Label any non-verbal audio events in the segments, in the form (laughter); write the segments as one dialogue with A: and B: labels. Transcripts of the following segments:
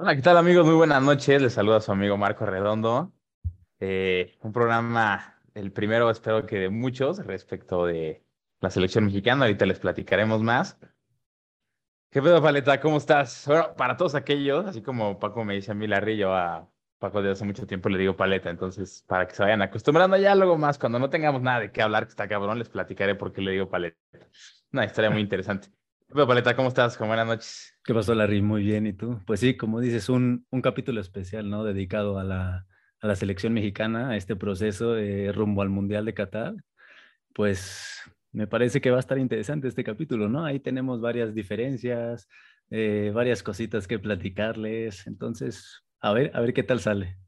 A: Hola, ¿qué tal amigos? Muy buenas noches. Les saluda su amigo Marco Redondo. Eh, un programa, el primero espero que de muchos, respecto de la selección mexicana. Ahorita les platicaremos más. ¿Qué pedo, Paleta? ¿Cómo estás? Bueno, para todos aquellos, así como Paco me dice a mí Larry, yo a Paco de hace mucho tiempo le digo Paleta, entonces para que se vayan acostumbrando ya luego más, cuando no tengamos nada de qué hablar, que está cabrón, les platicaré por qué le digo Paleta. Una historia muy interesante. ¿Qué pedo, Paleta? ¿Cómo estás? ¿Cómo buenas noches.
B: ¿Qué pasó, Larry? Muy bien, ¿y tú? Pues sí, como dices, un, un capítulo especial, ¿no? Dedicado a la, a la selección mexicana, a este proceso de rumbo al Mundial de Qatar. Pues me parece que va a estar interesante este capítulo, ¿no? Ahí tenemos varias diferencias, eh, varias cositas que platicarles. Entonces, a ver, a ver qué tal sale.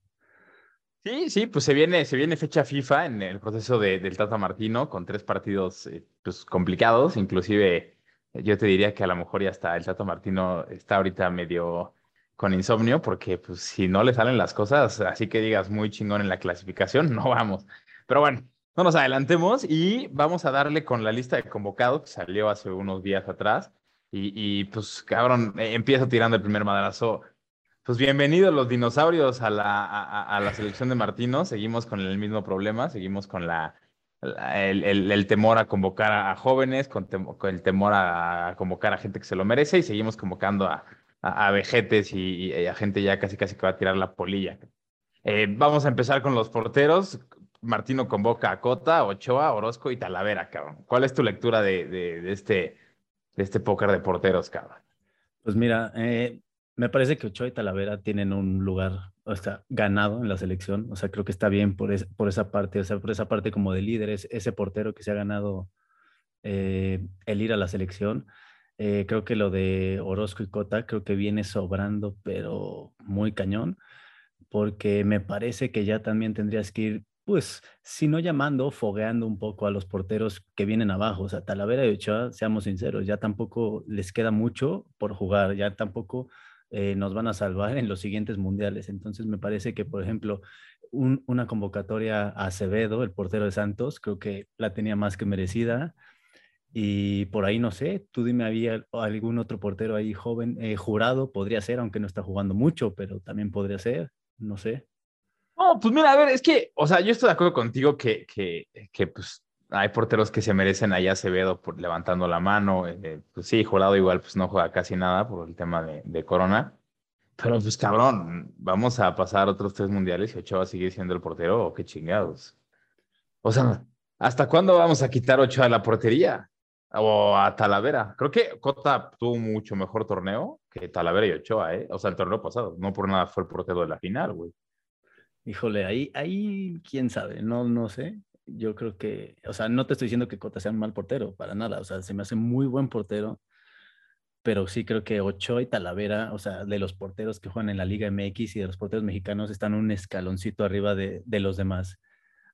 A: Sí, sí, pues se viene, se viene fecha FIFA en el proceso de, del Tata Martino con tres partidos eh, pues, complicados, inclusive yo te diría que a lo mejor ya está el Tata Martino está ahorita medio con insomnio porque pues si no le salen las cosas, así que digas muy chingón en la clasificación, (laughs) no vamos. Pero bueno, no nos adelantemos y vamos a darle con la lista de convocados que salió hace unos días atrás. Y, pues, cabrón, eh, empiezo tirando el primer madrazo. Pues bienvenidos los dinosaurios a la, a, la selección de Martino. Seguimos con el mismo problema, seguimos con la, el, el, temor a convocar a, jóvenes, con, el temor a convocar a gente que se lo merece y seguimos convocando a, a, vejetes y, a gente ya casi casi que va a tirar la polilla. Eh, vamos a empezar con los porteros. Martino convoca a Cota, Ochoa, Orozco y Talavera, cabrón. ¿Cuál es tu lectura de, de, este, de este póker de porteros, cabrón?
B: Pues mira, eh, me parece que Ochoa y Talavera tienen un lugar, o sea, ganado en la selección. O sea, creo que está bien por, por esa parte, o sea, por esa parte como de líderes, ese portero que se ha ganado eh, el ir a la selección. Eh, creo que lo de Orozco y Cota creo que viene sobrando, pero muy cañón, porque me parece que ya también tendrías que ir pues, si no llamando, fogueando un poco a los porteros que vienen abajo. O sea, Talavera y Ochoa, seamos sinceros, ya tampoco les queda mucho por jugar, ya tampoco eh, nos van a salvar en los siguientes mundiales. Entonces, me parece que, por ejemplo, una convocatoria a Acevedo, el portero de Santos, creo que la tenía más que merecida. Y por ahí no sé, tú dime, ¿había algún otro portero ahí joven, eh, jurado? Podría ser, aunque no está jugando mucho, pero también podría ser, no sé.
A: No, pues mira, a ver, es que, o sea, yo estoy de acuerdo contigo que, que, que pues hay porteros que se merecen allá Acevedo levantando la mano. Eh, pues sí, Jurado igual pues no juega casi nada por el tema de, Corona. Pero pues cabrón, vamos a pasar otros tres mundiales y Ochoa sigue siendo el portero o qué chingados. O sea, ¿hasta cuándo vamos a quitar Ochoa de la portería? O a Talavera. Creo que Cota tuvo mucho mejor torneo que Talavera y Ochoa, ¿eh? O sea, el torneo pasado. No por nada fue el portero de la final, güey.
B: Híjole, ahí, ahí, quién sabe, no, no sé. Yo creo que, o sea, no te estoy diciendo que Cota sea un mal portero, para nada. O sea, se me hace muy buen portero, pero sí creo que Ochoa y Talavera, o sea, de los porteros que juegan en la Liga MX y de los porteros mexicanos, están un escaloncito arriba de, de los demás.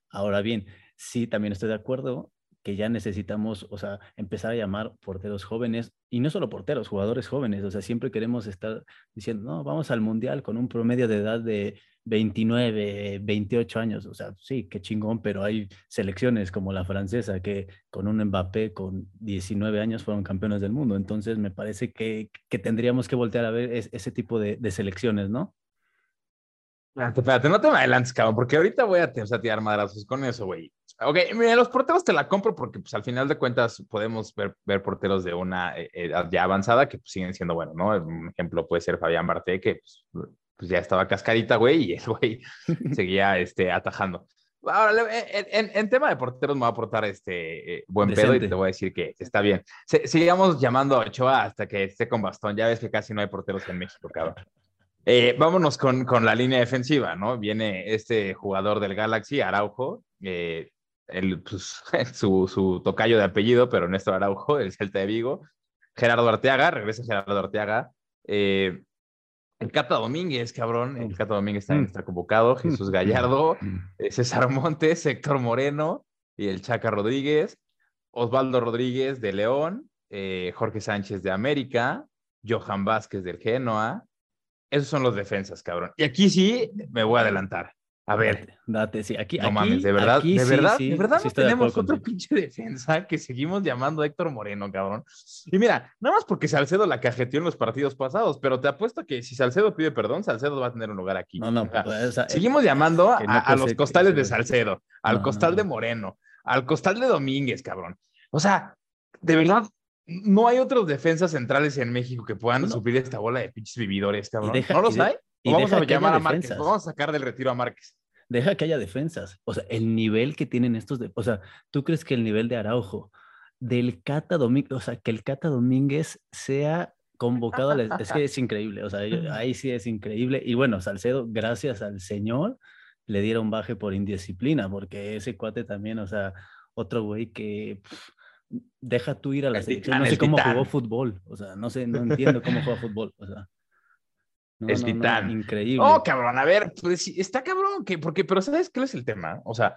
B: Ahora bien, sí, también estoy de acuerdo que ya necesitamos, o sea, empezar a llamar porteros jóvenes y no solo porteros, jugadores jóvenes, o sea, siempre queremos estar diciendo, no, vamos al mundial con un promedio de edad de 29, 28 años, o sea, sí, qué chingón, pero hay selecciones como la francesa que con un Mbappé con 19 años fueron campeones del mundo, entonces me parece que, que tendríamos que voltear a ver ese tipo de, de selecciones, ¿no?
A: Espérate, no te me adelantes, cabrón, porque ahorita voy a, a tirar madrazos con eso, güey. Ok, mira, los porteros te la compro porque pues al final de cuentas podemos ver, ver porteros de una eh, edad ya avanzada que pues, siguen siendo buenos, ¿no? Un ejemplo puede ser Fabián Barté, que pues, pues ya estaba cascarita, güey, y el güey (laughs) seguía este, atajando. Ahora, en, en, tema de porteros me va a aportar este eh, buen pedo y te voy a decir que está bien. sigamos llamando a Ochoa hasta que esté con bastón. Ya ves que casi no hay porteros en México, cabrón. Eh, vámonos con, con, la línea defensiva, ¿no? Viene este jugador del Galaxy, Araujo, eh, el, pues, (laughs) su, su, tocayo de apellido, pero Néstor Araujo, el Celta de Vigo. Gerardo Arteaga, regresa Gerardo Arteaga. Eh, el Cata Domínguez, cabrón. El Cata Domínguez también mm. está convocado. Mm. Jesús Gallardo, mm. eh, César Montes, Héctor Moreno y el Chaca Rodríguez. Osvaldo Rodríguez de León. Eh, Jorge Sánchez de América. Johan Vázquez del Genoa. Esos son los defensas, cabrón. Y aquí sí me voy a adelantar. A ver.
B: Date, sí. Aquí,
A: no mames, de verdad, de verdad, de verdad no tenemos otro pinche defensa que seguimos llamando a Héctor Moreno, cabrón. Y mira, nada más porque Salcedo la cajeteó en los partidos pasados, pero te apuesto que si Salcedo pide perdón, Salcedo va a tener un lugar aquí.
B: No, no,
A: pues, seguimos llamando a, los costales de Salcedo, al costal de Moreno, al costal de Domínguez, cabrón. O sea, de verdad, no hay otros defensas centrales en México que puedan subir esta bola de pinches vividores, cabrón. ¿No los hay? Vamos a llamar a Márquez, vamos a sacar del retiro a Márquez.
B: Deja que haya defensas. O sea, el nivel que tienen estos, de, o sea, ¿tú crees que el nivel de Araujo, del Cata Domínguez, o sea, que el Cata Domínguez sea convocado, es que es (laughs) increíble, o sea, ahí sí es increíble. Y bueno, Salcedo, gracias al Señor, le dieron baje por indisciplina, porque ese cuate también, o sea, otro güey que deja tú ir a la selección, no sé cómo jugó fútbol, o sea, no sé, no entiendo cómo juega fútbol, o sea
A: es titán.
B: increíble.
A: Oh, cabrón, a ver, pues está cabrón, que, porque, pero ¿sabes qué es el tema? O sea,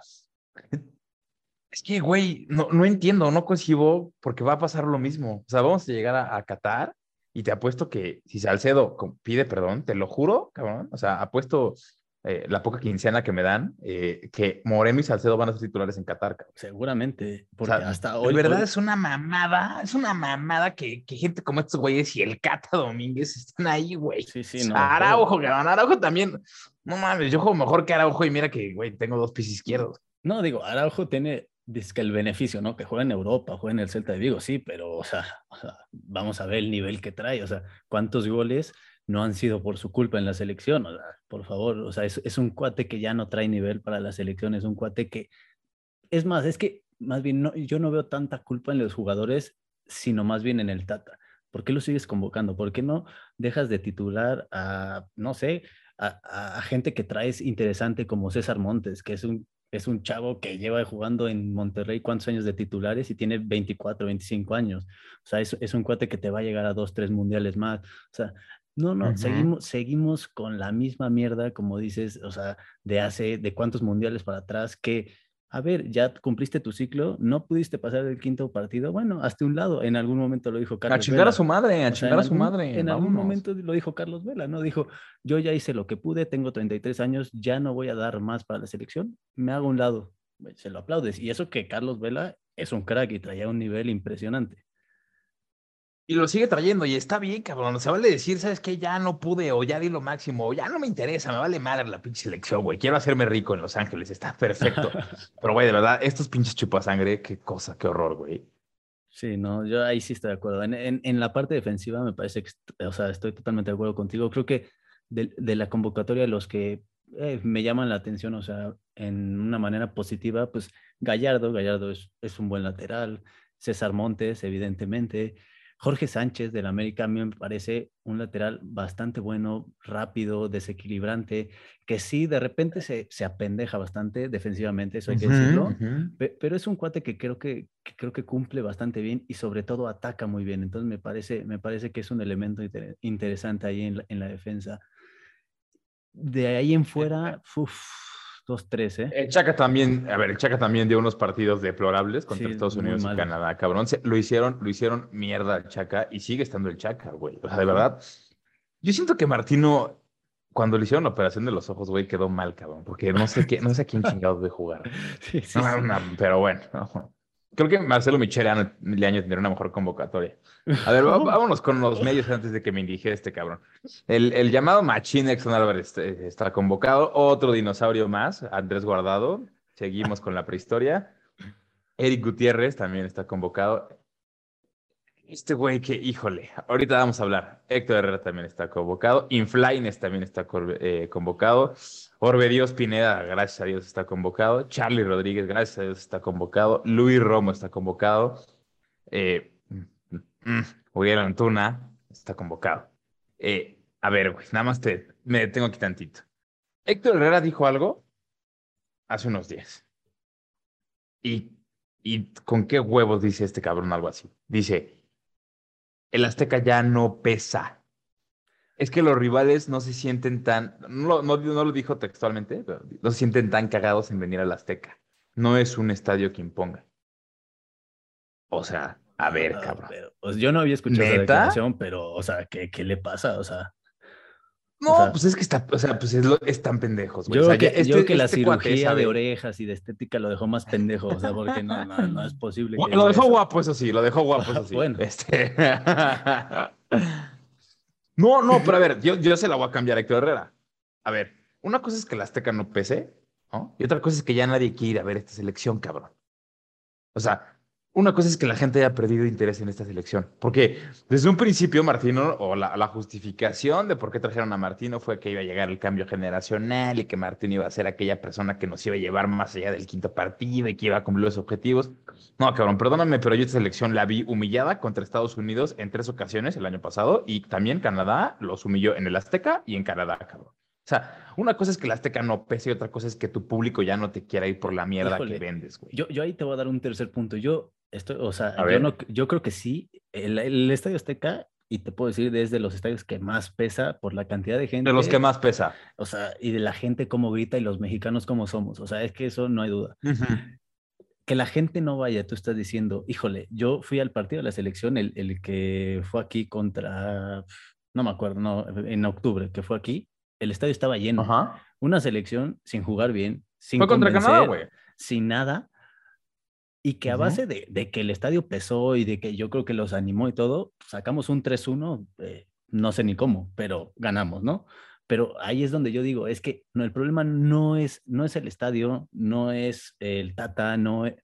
A: es que, güey, no, no entiendo, no concibo porque va a pasar lo mismo. O sea, vamos a llegar a, a Qatar y te apuesto que si Salcedo pide perdón, te lo juro, cabrón. O sea, apuesto eh, la poca quincena que me dan, eh, que Moreno y Salcedo van a ser titulares en Qatar.
B: Seguramente, porque hasta hoy.
A: De verdad es una mamada, es una mamada que, que, gente como estos güeyes y el Cata Domínguez están ahí, güey.
B: Sí, sí, no.
A: Araujo, cabrón, Araujo también. No mames, yo juego mejor que Araujo y mira que, güey, tengo dos pies izquierdos.
B: No, digo, Araujo tiene dice que el beneficio, ¿no? Que juega en Europa, juega en el Celta de Vigo, sí, pero, o sea, vamos a ver el nivel que trae, o sea, cuántos goles no han sido por su culpa en la selección, por favor, o sea, es, un cuate que ya no trae nivel para la selección, es un cuate que, es más, es que más bien no, yo no veo tanta culpa en los jugadores, sino más bien en el Tata. ¿Por qué lo sigues convocando? ¿Por qué no dejas de titular a, no sé, a, a gente que traes interesante como César Montes, que es un es un chavo que lleva jugando en Monterrey cuántos años de titulares y tiene 24, 25 años. O sea, es, es, un cuate que te va a llegar a dos, tres mundiales más. O sea, no, no, seguimos, seguimos con la misma mierda, como dices, o sea, de hace, de cuántos mundiales para atrás, que, a ver, ya cumpliste tu ciclo, no pudiste pasar el quinto partido, bueno, hasta un lado, en algún momento lo dijo Carlos.
A: A chingar a su madre, a chingar a su madre.
B: En algún momento lo dijo Carlos Vela, ¿no? Dijo, yo ya hice lo que pude, tengo 33 años, ya no voy a dar más para la selección, me hago un lado. Se lo aplaudes. Y eso que Carlos Vela es un crack y traía un nivel impresionante.
A: Y lo sigue trayendo y está bien, cabrón. Se vale decir, ¿sabes qué? Ya no pude o ya di lo máximo o ya no me interesa, me vale madre la pinche selección, güey. Quiero hacerme rico en Los Ángeles, está perfecto. (laughs) Pero, güey, de verdad, estos pinches sangre, qué cosa, qué horror, güey.
B: Sí, no, yo ahí sí estoy de acuerdo. En, en, la parte defensiva me parece que, o sea, estoy totalmente de acuerdo contigo. Creo que de, de la convocatoria, los que eh, me llaman la atención, o sea, en una manera positiva, pues Gallardo, Gallardo es, es un buen lateral, César Montes, evidentemente, Jorge Sánchez del América a mí me parece un lateral bastante bueno, rápido, desequilibrante, que sí, de repente se, se apendeja bastante defensivamente, eso hay que decirlo, pero es un cuate que creo que, creo que cumple bastante bien y sobre todo ataca muy bien. Entonces me parece, me parece que es un elemento interesante ahí en la, en la defensa. De ahí en fuera, uff Dos, tres, ¿eh?
A: El Chaca también, a ver, el Chaca también dio unos partidos deplorables contra Estados Unidos y Canadá, cabrón. lo hicieron, lo hicieron mierda al Chaca y sigue estando el Chaca, güey. O sea, de verdad. Yo siento que Martino, cuando le hicieron la operación de los ojos, güey, quedó mal, cabrón, porque no sé qué, no sé a quién (laughs) chingados de jugar. sí, sí, pero bueno, Creo que Marcelo Michele año tendría una mejor convocatoria. A ver, (laughs) vámonos con los medios antes de que me indigere este cabrón. El, el llamado Machín Exxon Álvarez este, está convocado. Otro dinosaurio más, Andrés Guardado. Seguimos con la prehistoria. Eric Gutiérrez también está convocado. Este güey que, híjole, ahorita vamos a hablar. Héctor Herrera también está convocado. Inflaines también está eh, convocado. Orbe Dios Pineda, gracias a Dios, está convocado. Charlie Rodríguez, gracias a Dios, está convocado. Luis Romo está convocado. Eh, mm, Antuna está convocado. Eh, a ver, güey, nada más te, me detengo aquí tantito. Héctor Herrera dijo algo hace unos días. ¿Y, y con qué huevos dice este cabrón algo así? Dice, el Azteca ya no pesa. Es que los rivales no se sienten tan, no, no, lo dijo textualmente, pero no se sienten tan cagados en venir al Azteca. No es un estadio que imponga. O sea, a ver, cabrón.
B: pues yo no había escuchado esa declaración, pero, o sea, ¿qué, ¿qué, le pasa? O sea.
A: No, pues es que está, o sea, pues es, lo, es tan pendejos,
B: güey. Yo, creo que, este, yo que la este cirugía de orejas y de estética lo dejó más pendejo, o sea, porque no, no, no es posible.
A: lo dejó guapo, eso sí, lo dejó guapo, eso (laughs) sí. bueno. Este... (laughs) no, no, pero a ver, yo, yo se la voy a cambiar a Héctor Herrera. A ver, una cosa es que la Azteca no pese, ¿no? Y otra cosa es que ya nadie quiere ir a ver esta selección, cabrón. O sea, una cosa es que la gente haya perdido interés en esta selección, porque desde un principio Martino, o la, justificación de por qué trajeron a Martino fue que iba a llegar el cambio generacional y que Martino iba a ser aquella persona que nos iba a llevar más allá del quinto partido y que iba a cumplir los objetivos. No, cabrón, perdóname, pero yo esta selección la vi humillada contra Estados Unidos en tres ocasiones el año pasado y también Canadá los humilló en el Azteca y en Canadá, cabrón. O sea, una cosa es que la Azteca no pese y otra cosa es que tu público ya no te quiera ir por la mierda que vendes, güey.
B: Yo, yo ahí te voy a dar un tercer punto. Yo estoy, o sea, yo, no, yo, creo que sí. El, el, Estadio Azteca, y te puedo decir, desde los estadios que más pesa por la cantidad de gente.
A: De los que más pesa.
B: O sea, y de la gente cómo grita y los mexicanos cómo somos. O sea, es que eso no hay duda. Que la gente no vaya, tú estás diciendo, híjole, yo fui al partido de la selección, el, el que fue aquí contra, no me acuerdo, no, en octubre, que fue aquí el estadio estaba lleno. Una selección sin jugar bien, sin Fue contra Canadá, güey. Sin nada. Y que a base de, que el estadio pesó y de que yo creo que los animó y todo, sacamos un 3-1, eh, no sé ni cómo, pero ganamos, ¿no? Pero ahí es donde yo digo, es que no, el problema no es, no es el estadio, no es el Tata, no es,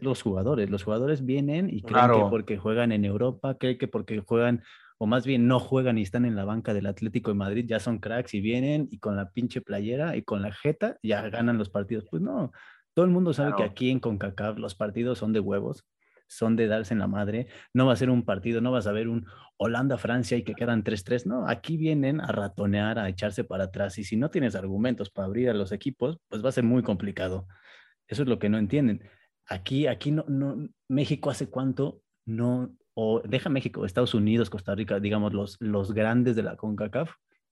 B: los jugadores. Los jugadores vienen y creen que porque juegan en Europa, creen que porque juegan o más bien no juegan y están en la banca del Atlético de Madrid, ya son cracks y vienen y con la pinche playera y con la jeta ya ganan los partidos. Pues no, todo el mundo sabe que aquí en CONCACAF los partidos son de huevos, son de darse en la madre. No va a ser un partido, no vas a ver un Holanda-Francia y que quedan 3-3. No, aquí vienen a ratonear, a echarse para atrás. Y si no tienes argumentos para abrir a los equipos, pues va a ser muy complicado. Eso es lo que no entienden. Aquí, aquí no, no, México hace cuánto no, o deja México, Estados Unidos, Costa Rica, digamos, los, los grandes de la CONCACAF,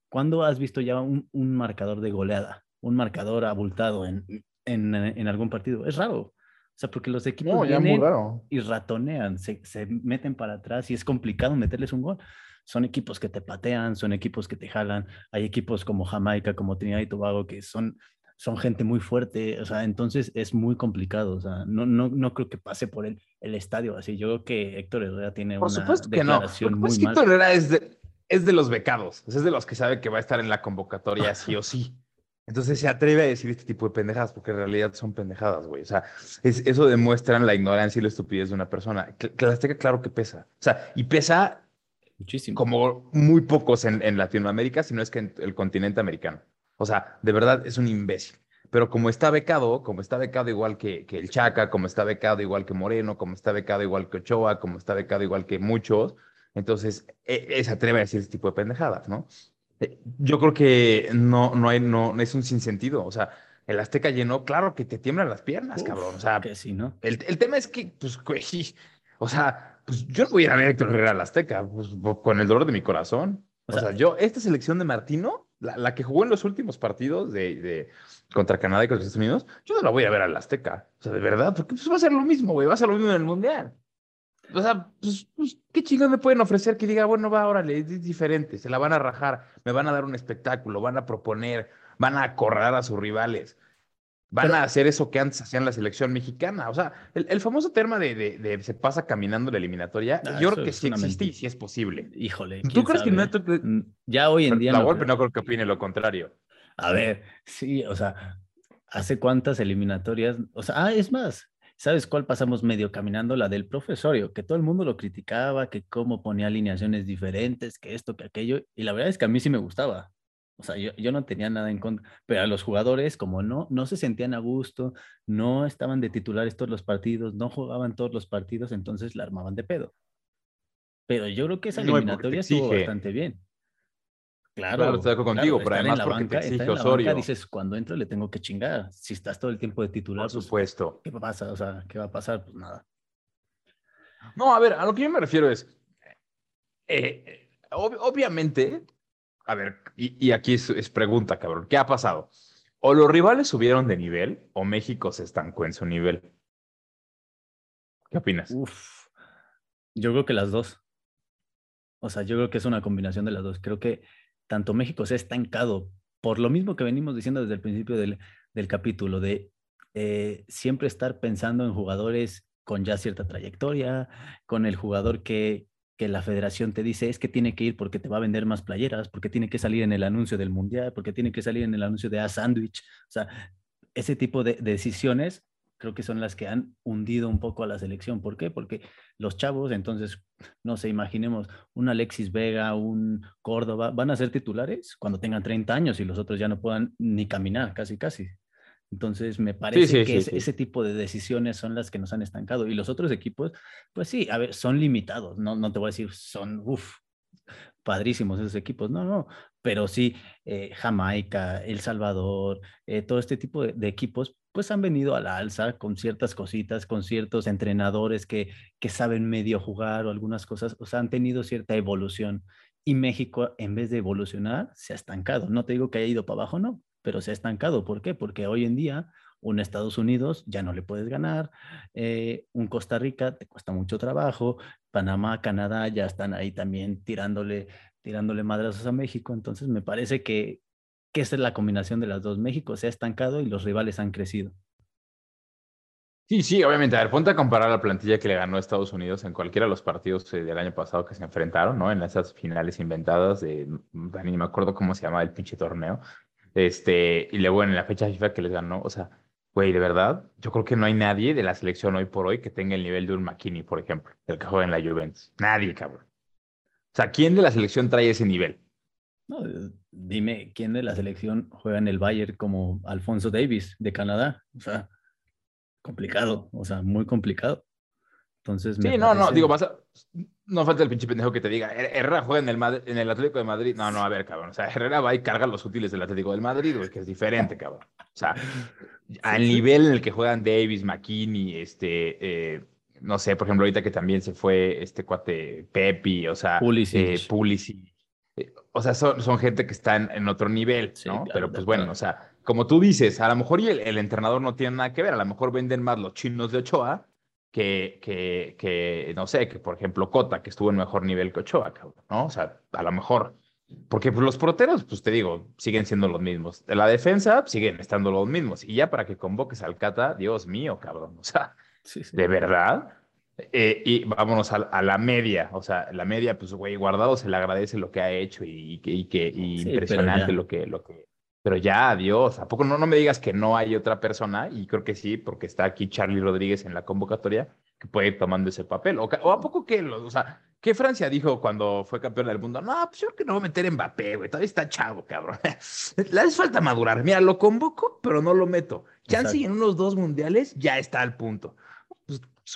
B: ¿cuándo has visto ya un, un marcador de goleada, un marcador abultado en, en, en, algún partido? Es raro. O sea, porque los equipos vienen y ratonean, se, se, meten para atrás y es complicado meterles un gol. Son equipos que te patean, son equipos que te jalan. Hay equipos como Jamaica, como Trinidad y Tobago, que son son gente muy fuerte, o sea, entonces es muy complicado, o sea, no, no, no creo que pase por el, el estadio así. Yo creo que Héctor Herrera tiene por una supuesto que declaración no. muy
A: que Héctor Herrera es de, es de los becados, es de los que sabe que va a estar en la convocatoria sí o sí. Entonces se atreve a decir este tipo de pendejadas porque en realidad son pendejadas, güey. O sea, es, eso demuestran la ignorancia y la estupidez de una persona. Azteca, claro que pesa. O sea, y pesa
B: muchísimo.
A: Como muy pocos en, en Latinoamérica, si no es que en el continente americano. O sea, de verdad es un imbécil. Pero como está becado, como está becado igual que, que el Chaca, como está becado igual que Moreno, como está becado igual que Ochoa, como está becado igual que muchos, entonces e, se atreve a decir ese tipo de pendejadas, ¿no? Eh, yo creo que no, no, hay, no, es un sinsentido. O sea, el Azteca llenó, claro que te tiemblan las piernas, cabrón. O sea,
B: que sí, ¿no?
A: El, el tema es que, pues, (laughs) o sea, pues yo no voy a ir a ver a Héctor Herrera al Azteca, pues, con el dolor de mi corazón. O, sea, yo, esta selección de Martino, la, que jugó en los últimos partidos de, de, contra Canadá y contra Estados Unidos, yo no la voy a ver al Azteca. O sea, de verdad, porque pues va a ser lo mismo, güey, va a ser lo mismo en el Mundial. O sea, pues, pues ¿qué chingados me pueden ofrecer que diga, bueno, va, órale, es diferente, se la van a rajar, me van a dar un espectáculo, van a proponer, van a acorralar a sus rivales van a hacer eso que antes hacían la selección mexicana. O sea, el, famoso tema de, de, se pasa caminando la eliminatoria, ah, yo creo que sí existe y sí es posible.
B: Híjole.
A: ¿Tú crees que no?
B: Mm, ya hoy en día.
A: La golpe no creo que opine lo contrario.
B: A ver, sí, o sea, ¿hace cuántas eliminatorias? O sea, ah, es más, ¿sabes cuál pasamos medio caminando? La del profesorio, que todo el mundo lo criticaba, que cómo ponía alineaciones diferentes, que esto, que aquello, y la verdad es que a mí sí me gustaba. O sea, yo, no tenía nada en contra, pero a los jugadores, como no, no se sentían a gusto, no estaban de titulares todos los partidos, no jugaban todos los partidos, entonces la armaban de pedo. Pero yo creo que esa eliminatoria estuvo bastante bien.
A: Claro, estoy contigo, pero además porque te exige Osorio.
B: dices, cuando entro le tengo que chingar. Si estás todo el tiempo de titular,
A: por pues, supuesto.
B: ¿qué pasa? O sea, ¿qué va a pasar? Pues nada.
A: No, a ver, a lo que yo me refiero es, eh, eh, obviamente, a ver, y, aquí es, pregunta, cabrón, ¿qué ha pasado? ¿O los rivales subieron de nivel o México se estancó en su nivel? ¿Qué opinas?
B: Uf, yo creo que las dos. O sea, yo creo que es una combinación de las dos. Creo que tanto México se ha estancado por lo mismo que venimos diciendo desde el principio del, del capítulo, de eh, siempre estar pensando en jugadores con ya cierta trayectoria, con el jugador que, que la federación te dice es que tiene que ir porque te va a vender más playeras, porque tiene que salir en el anuncio del mundial, porque tiene que salir en el anuncio de A Sandwich. O sea, ese tipo de, decisiones creo que son las que han hundido un poco a la selección. ¿Por qué? Porque los chavos, entonces, no sé, imaginemos un Alexis Vega, un Córdoba, van a ser titulares cuando tengan 30 años y los otros ya no puedan ni caminar, casi, casi. Entonces, me parece que ese tipo de decisiones son las que nos han estancado. Y los otros equipos, pues sí, a ver, son limitados. No, no te voy a decir, son, uff, padrísimos esos equipos. No, no, pero sí, eh, Jamaica, El Salvador, eh, todo este tipo de, equipos, pues han venido a la alza con ciertas cositas, con ciertos entrenadores que, que saben medio jugar o algunas cosas, o sea, han tenido cierta evolución. Y México, en vez de evolucionar, se ha estancado. No te digo que haya ido para abajo, no, pero se ha estancado. ¿Por qué? Porque hoy en día un Estados Unidos ya no le puedes ganar, eh, un Costa Rica te cuesta mucho trabajo, Panamá, Canadá ya están ahí también tirándole, tirándole madrazos a México. Entonces me parece que, que esa es la combinación de las dos. México se ha estancado y los rivales han crecido.
A: Sí, sí, obviamente. A ver, ponte a comparar la plantilla que le ganó Estados Unidos en cualquiera de los partidos eh, del año pasado que se enfrentaron, ¿no? En esas finales inventadas de, ni me acuerdo cómo se llama el pinche torneo, este, y luego en la fecha FIFA que les ganó, o sea, güey, de verdad, yo creo que no hay nadie de la selección hoy por hoy que tenga el nivel de un McKinney, por ejemplo, el que juega en la Juventus. Nadie, cabrón. O sea, ¿quién de la selección trae ese nivel?
B: No, dime, ¿quién de la selección juega en el Bayern como Alfonso Davis de Canadá? O sea, complicado, o sea, muy complicado. Entonces,
A: sí, no, no, digo, vas a, no falta el pinche pendejo que te diga, Herrera juega en el, en el Atlético de Madrid. No, no, a ver, cabrón. O sea, Herrera va y carga los útiles del Atlético del Madrid, güey, que es diferente, cabrón. O sea, (laughs) al nivel en el que juegan Davis, McKinney, este, eh, no sé, por ejemplo, ahorita que también se fue este cuate Pepi, o sea, Pulisic. Eh, eh, o sea, son, son gente que están en otro nivel, ¿no? Pero pues bueno, o sea, como tú dices, a lo mejor y el, el entrenador no tiene nada que ver, a lo mejor venden más los chinos de Ochoa que, que, que, no sé, que por ejemplo Cota, que estuvo en mejor nivel que Ochoa, ¿no? O sea, a lo mejor. Porque pues, los porteros, pues te digo, siguen siendo los mismos. La defensa siguen estando los mismos. Y ya para que convoques al Cata, Dios mío, cabrón. O sea, de verdad. Eh, y vámonos a, la media. O sea, la media, pues, güey, Guardado se le agradece lo que ha hecho y, y, que impresionante lo que, lo que, pero ya, adiós. ¿A poco no, no me digas que no hay otra persona? Y creo que sí, porque está aquí Charlie Rodríguez en la convocatoria que puede ir tomando ese papel. ¿O, a poco que, o sea, qué Francia dijo cuando fue campeón del mundo? No, pues yo creo que no voy a meter Mbappé, güey. Todavía está chavo, cabrón. (laughs) Le hace falta madurar. Mira, lo convoco, pero no lo meto. Chance en unos dos mundiales ya está al punto.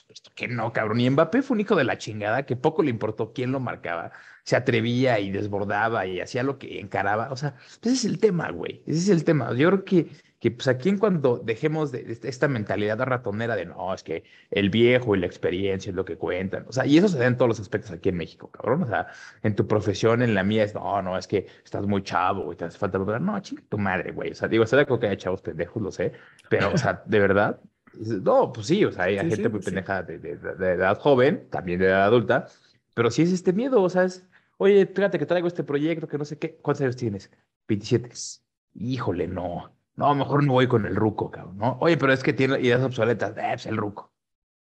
A: Pues, supuesto que no, cabrón. Y Mbappé fue un hijo de la chingada que poco le importó quién lo marcaba se atrevía y desbordaba y hacía lo que encaraba. O sea, ese es el tema, güey. Ese es el tema. Yo creo que, que pues aquí en cuando dejemos de, esta mentalidad ratonera de no, es que el viejo y la experiencia es lo que cuentan. O sea, y eso se da en todos los aspectos aquí en México, cabrón. O sea, en tu profesión, en la mía, es no, no, es que estás muy chavo y te hace falta. No, chinga tu madre, güey. O sea, digo, de que hay chavos pendejos, lo sé. Pero, o sea, de verdad. No, pues sí, o sea, hay gente muy pendeja de, de, de, edad joven, también de edad adulta, pero sí es este miedo, o sea, es, Oye, fíjate que traigo este proyecto, que no sé qué. ¿Cuántos años tienes? 27. Híjole, no. No, mejor no voy con el ruco, cabrón, ¿no? Oye, pero es que tiene ideas obsoletas. Eh, pues el ruco.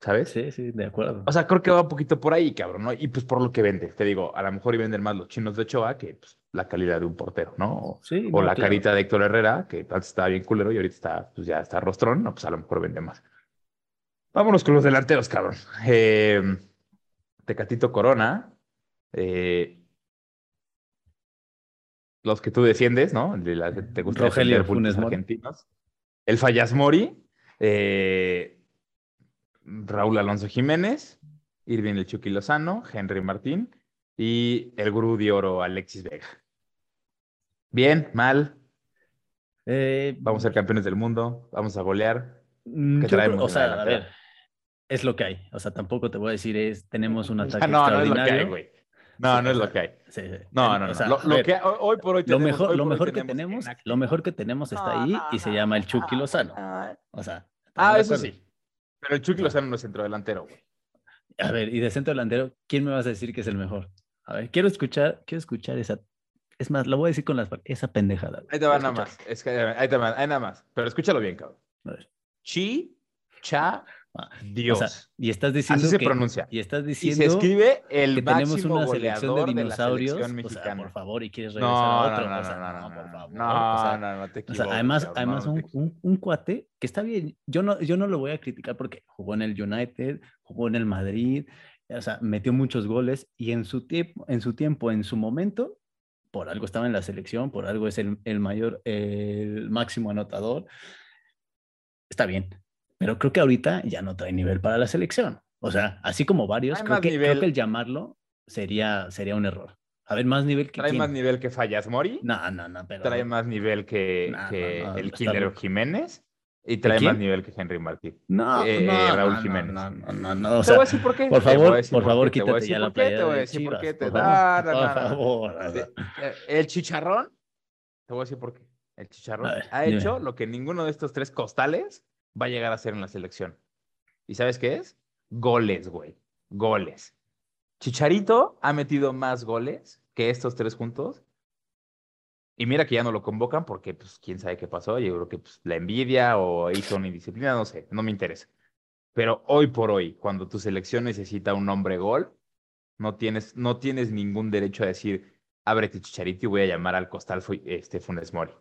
A: ¿Sabes?
B: Sí, sí, de acuerdo.
A: O sea, creo que va un poquito por ahí, cabrón, ¿no? Y pues por lo que vende. Te digo, a lo mejor y venden más los chinos de Ochoa que pues, la calidad de un portero, ¿no? Sí. O la carita de Héctor Herrera, que antes estaba bien culero y ahorita está, pues ya está rostrón, no, pues a lo mejor vende más. Vámonos con los delanteros, cabrón. Eh, Tecatito Corona, eh, los que tú defiendes, ¿no? De la, te gusta
B: Rogelio Funes argentinos.
A: El Fallas Mori, eh, Raúl Alonso Jiménez, Irving El Chucky Lozano, Henry Martín y el gurú de oro Alexis Vega. Bien, mal.
B: Eh,
A: vamos a ser campeones del mundo, vamos a golear.
B: Mm, o sea, a ver, es lo que hay. O sea, tampoco te voy a decir es tenemos un (laughs) ataque no, extraordinario. No, es lo que hay, güey.
A: No, no es lo que hay. No, no, no. lo, que hoy por hoy
B: tenemos, lo mejor, lo mejor que tenemos, lo mejor que tenemos está ahí y se llama el Chucky Lozano. O sea.
A: Ah, eso sí. Pero el Chucky Lozano no es centro delantero, güey.
B: A ver, y de centro delantero, ¿quién me vas a decir que es el mejor? A ver, quiero escuchar, quiero escuchar esa, es más, lo voy a decir con las esa pendejada.
A: Ahí te va nada más. Es que, ahí te va, ahí nada más. Pero escúchalo bien, cabrón. Chi, cha, ah, Dios.
B: y estás diciendo
A: Así se pronuncia.
B: Y estás diciendo
A: y se escribe el
B: que tenemos una
A: selección de
B: dinosaurios.
A: De o sea,
B: por favor, y quieres regresar a otro.
A: No,
B: o sea,
A: no, no,
B: no, por favor.
A: No, no, no, te equivoques.
B: O sea, además, además un, un, un, cuate que está bien. Yo no, yo no lo voy a criticar porque jugó en el United, jugó en el Madrid, o sea, metió muchos goles y en su tiempo, en su tiempo, en su momento, por algo estaba en la selección, por algo es el, el mayor, el máximo anotador. Está bien, pero creo que ahorita ya no trae nivel para la selección. O sea, así como varios, creo que, creo que, el llamarlo sería, sería un error. A ver, más nivel que.
A: ¿Trae más nivel que Fallas Mori?
B: No, no, no. Pero...
A: ¿Trae más nivel que, que el Killer Jiménez? Y trae más nivel que Henry Martí.
B: No,
A: eh,
B: no,
A: eh, Raúl
B: no,
A: Jiménez.
B: No, no, no, no. O
A: te voy a decir por qué.
B: Por favor,
A: por
B: favor,
A: qué.
B: quítate ya la playa.
A: Te voy a decir por qué. Te da,
B: por favor.
A: El chicharrón, te voy a decir por qué. El chicharrón ver, ha dime. hecho lo que ninguno de estos tres costales va a llegar a hacer en la selección. ¿Y sabes qué es? Goles, güey. Goles. Chicharito ha metido más goles que estos tres juntos. Y mira que ya no lo convocan porque, pues, quién sabe qué pasó. Yo creo que pues, la envidia o hizo una indisciplina, no sé, no me interesa. Pero hoy por hoy, cuando tu selección necesita un hombre gol, no tienes, no tienes ningún derecho a decir, ábrete Chicharito y voy a llamar al costal este, Funes Mori.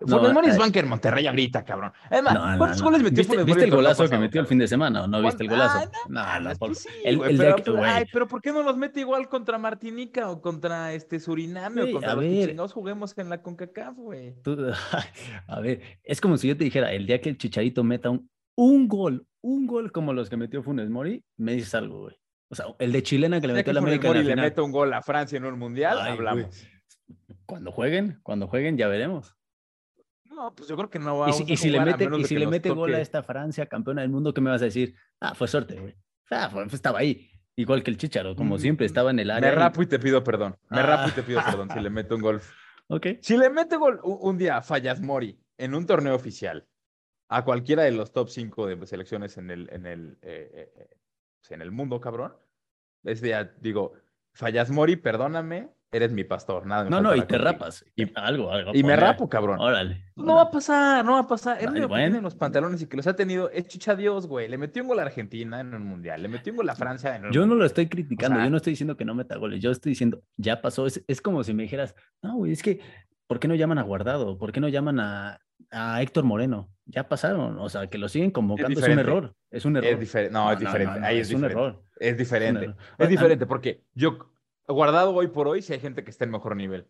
A: No, Funes Mori es en Monterrey ahorita, cabrón. Además, no, ¿cuántos goles metió
B: ¿Viste,
A: Funes
B: ¿Viste el golazo que metió el fin de semana o no viste el golazo?
A: Ah, no, no, pues sí, el, el pero, de, ay, pero ¿por qué no los mete igual contra Martinica o contra este Suriname sí, o contra los ver, que juguemos en la CONCACAF, güey? (laughs)
B: A ver, es como si yo te dijera, el día que el Chicharito meta un, un gol, un gol como los que metió Funes Mori, me dices algo, güey. O sea, el de chilena que le metió a la América
A: Mori le mete un gol a Francia en un mundial, ay, hablamos.
B: Cuando jueguen, cuando jueguen ya veremos.
A: No, pues yo creo que no va
B: y si, y si le mete, y si le mete gol a esta Francia, campeona del mundo, ¿qué me vas a decir? Ah, fue suerte, güey. Ah, fue, estaba ahí. Igual que el Chicharo, como siempre, estaba en el área.
A: Me rapo y te pido perdón. Me ah. rapo y te pido (laughs) perdón si le mete un gol.
B: Ok.
A: Si le mete gol un día a Fallas Mori en un torneo oficial a cualquiera de los top 5 de selecciones en el, en el, eh, eh, en el mundo, cabrón, ese día digo, Fallas Mori, perdóname, eres mi pastor, nada.
B: No, no, y te rapas. Y, algo, algo.
A: Y me rapo, cabrón.
B: Órale.
A: No va a pasar, no va a pasar. Que tiene los pantalones y que los ha tenido es Chicha Dios, güey. Le metió un gol a Argentina en el Mundial, le metió un gol a Francia en el
B: Yo
A: mundial.
B: no lo estoy criticando, o sea, yo no estoy diciendo que no meta goles, yo estoy diciendo, ya pasó. Es, es como si me dijeras, no, güey, es que, ¿por qué no llaman a Guardado? ¿Por qué no llaman a, a Héctor Moreno? Ya pasaron, o sea, que lo siguen convocando es, es un error. Es un error.
A: Es diferente. No, es diferente.
B: No,
A: Ahí
B: es, un error.
A: Es diferente. Es diferente porque yo Guardado hoy por hoy si hay gente que está en mejor nivel.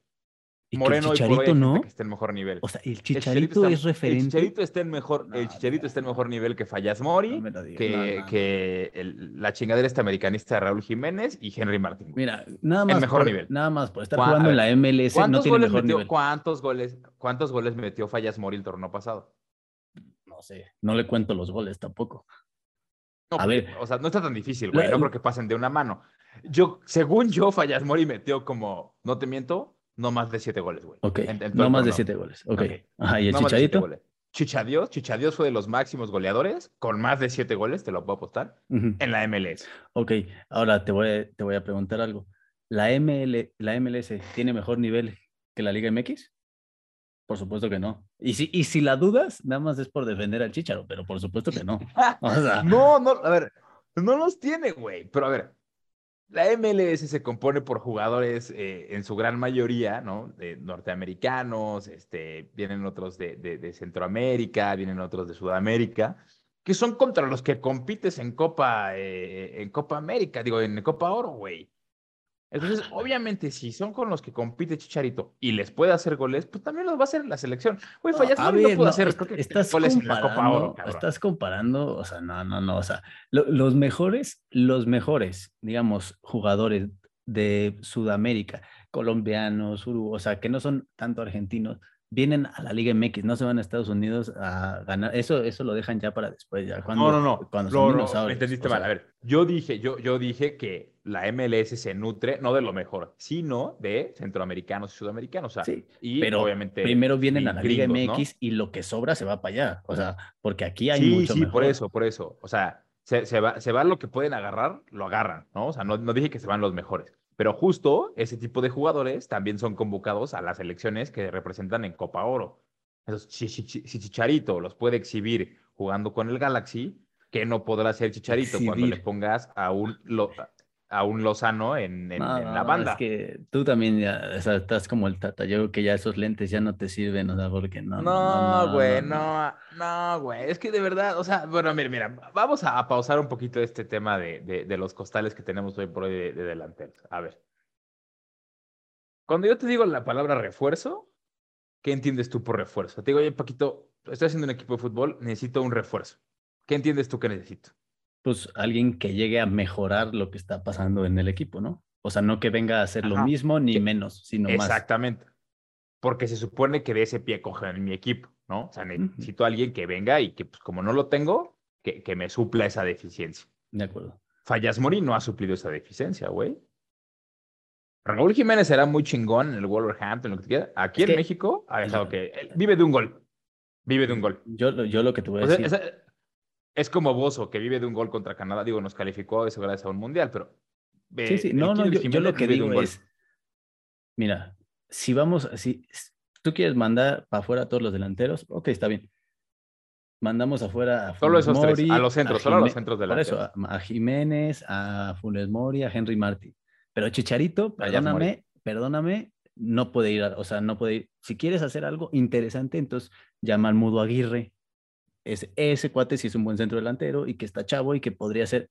B: ¿Y
A: Moreno
B: el Chicharito
A: hoy por hoy hay
B: no?
A: que está en mejor nivel.
B: O sea, el Chicharito, el
A: está,
B: es referente.
A: El Chicharito está en mejor,
B: No,
A: el Chicharito
B: no.
A: está en mejor nivel que Fallas Mori, que, el- la chingadera esta americanista Raúl Jiménez y Henry Martín.
B: Mira, nada más,
A: mejor
B: por,
A: nivel.
B: nada más por estar
A: ¿Cuá-
B: jugando en la MLS no
A: ¿Cuántos
B: tiene
A: goles,
B: mejor
A: metió,
B: nivel.
A: ¿Cuántos goles, cuántos goles metió Fallas Mori el torneo pasado?
B: No sé, no le cuento los goles tampoco.
A: No,
B: A ver.
A: o sea, no está tan difícil, güey.
B: La-
A: No creo que pasen de una mano. Yo, según yo, Fallas Mori metió como, no te miento, no más de siete goles, güey.
B: Ok,
A: En- en todo
B: no más de siete goles. Ok. Ajá, ¿y el
A: No. Chichadios, Chichadios fue de los máximos goleadores, con más de siete goles, te lo puedo apostar, en la MLS.
B: Ok, ahora te voy, a, te voy a preguntar algo. ¿La, ML, ¿La MLS tiene mejor nivel que la Liga MX? Por supuesto que no. Y si, y si la dudas, nada más es por defender al Chicharo, pero por supuesto que no. (laughs) O sea,
A: No, no, a ver, no los tiene, güey. Pero a ver, la MLS se compone por jugadores eh, en su gran mayoría, ¿no? De norteamericanos, este, vienen otros de, de- de Centroamérica, vienen otros de Sudamérica, que son contra los que compites en Copa, eh, en Copa América, digo, en Copa Oro, güey. Entonces, obviamente, si son con los que compite Chicharito y les puede hacer goles, pues también los va a hacer la selección. Güey,
B: No,
A: Fallas no puede
B: no,
A: hacer creo que,
B: estás
A: goles en la Copa
B: comparando,
A: Oro, cabrón.
B: estás comparando, o sea, no, no, no, o sea, lo- los mejores, los mejores, digamos, jugadores de Sudamérica, colombianos, Uruguay, o sea, que no son tanto argentinos, vienen a la Liga MX, no se van a Estados Unidos a ganar, eso, eso lo dejan ya para después, ya cuando,
A: No, no, no.
B: cuando
A: No,
B: son
A: no, me entendiste
B: o sea,
A: mal. A ver, yo dije, yo, yo dije que la MLS se nutre no de lo mejor, sino de centroamericanos y sudamericanos. O sea,
B: Sí,
A: y
B: pero
A: obviamente.
B: primero vienen a la Liga. MX y lo que sobra se va para allá, o sea, porque aquí hay
A: Sí,
B: mucho
A: sí,
B: mejor.
A: por eso, por eso. O sea, se, se va, se va lo que pueden agarrar, lo agarran, ¿no? O sea, no, no dije que se van los mejores. Pero justo ese tipo de jugadores también son convocados a las elecciones que representan en Copa Oro. Entonces, si, Chicharito los puede exhibir jugando con el Galaxy, que no podrá ser Chicharito cuando le pongas a un, a un Lozano en, la banda.
B: es que tú también ya, estás como el tata. Yo creo que ya esos lentes ya no te sirven, o sea, porque no.
A: No, güey, no, no, güey. Es que de verdad, o sea, bueno, mira, mira, vamos a, pausar un poquito este tema de, de, los costales que tenemos hoy por hoy de, de delanteros. A ver. Cuando yo te digo la palabra refuerzo, ¿qué entiendes tú por refuerzo? Te digo, oye, Paquito, estoy haciendo un equipo de fútbol, necesito un refuerzo. ¿Qué entiendes tú que necesito?
B: Pues alguien que llegue a mejorar lo que está pasando en el equipo, ¿no? O sea, no que venga a hacer lo mismo ni menos, sino
A: más. Exactamente. Porque se supone que de ese pie cogen en mi equipo, ¿no? O sea, necesito a alguien que venga y que, pues como no lo tengo, que, que me supla esa deficiencia.
B: De acuerdo.
A: Fallas Mori no ha suplido esa deficiencia, güey. Raúl Jiménez era muy chingón en el Wolverhampton, lo que quiera. Aquí en México ha dejado que vive de un gol. Vive de un gol.
B: Yo, yo lo que te voy a decir
A: es como Bozo, que vive de un gol contra Canadá. Digo, nos calificó eso gracias a un mundial, pero.
B: sí, sí, no, no, yo, lo que digo es. Mira, si vamos, si tú quieres mandar para afuera a todos los delanteros, ok, está bien. Mandamos afuera a
A: Solo esos tres, a los centros, solo a los centros delanteros.
B: Por eso, a, Jiménez, a Funes Mori, a Henry Martin. Pero Chicharito, perdóname, perdóname, no puede ir, o sea, no puede ir. Si quieres hacer algo interesante, entonces llama al Mudo Aguirre, es ese cuate si es un buen centro delantero y que está chavo y que podría ser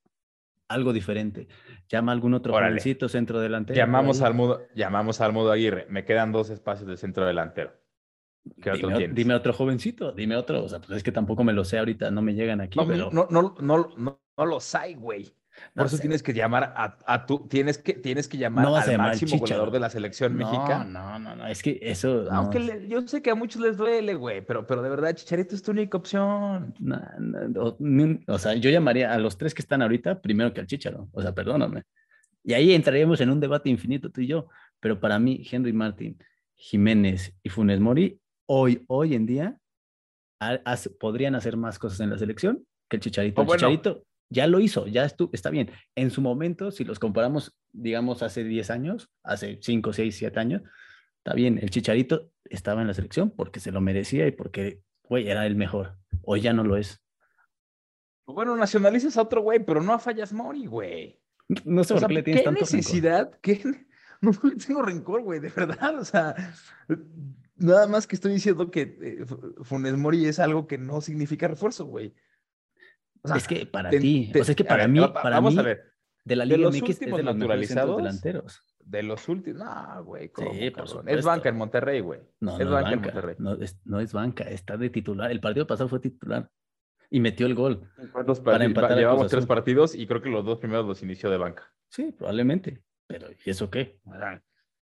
B: algo diferente. Llama a algún otro jovencito centro delantero.
A: Llamamos al, mudo, llamamos al Mudo Aguirre. Me quedan dos espacios de centro delantero.
B: ¿Qué otro dime, dime, otro jovencito, dime otro. O sea, pues es que tampoco me lo sé ahorita, no me llegan aquí.
A: No,
B: pero...
A: no, no, no, no, no los hay, güey. Por eso tienes que llamar a, a tu, tienes que, tienes que llamar al máximo goleador de la selección mexicana.
B: No, no, no, es que eso.
A: Aunque yo sé que a muchos les duele, güey, pero, pero de verdad, Chicharito es tu única opción.
B: o, sea, yo llamaría a los tres que están ahorita primero que al Chicharo. O sea, perdóname. Y ahí entraríamos en un debate infinito tú y yo. Pero para mí, Henry Martin, Jiménez y Funes Mori, hoy, hoy en día, podrían hacer más cosas en la selección que el Chicharito. el Chicharito ya lo hizo, ya estuvo, está bien. En su momento, si los comparamos, digamos, hace 10 años, hace 5, 6, 7 años, está bien, el Chicharito estaba en la selección porque se lo merecía y porque, güey, era el mejor. Hoy ya no lo es.
A: Bueno, nacionalizas a otro güey, pero no a Fallas Mori, güey.
B: No sé por qué le tienes ¿qué
A: necesidad? ¿Qué? (laughs) No le tengo rencor, güey, de verdad. O sea, nada más que estoy diciendo que eh, Funes Mori es algo que no significa refuerzo, güey
B: es que para ti, o sea, es que para mí, para vamos a ver. De la Liga MX es de los naturalizados delanteros.
A: De los últimos, no, güey, sí, Es banca en Monterrey, güey.
B: No, es, banca, en Monterrey. No es, no es, banca, está de titular. El partido pasado fue titular y metió el gol.
A: Para empatar Llevamos tres partidos y creo que los dos primeros los inició de banca.
B: Sí, probablemente. Pero ¿y eso qué?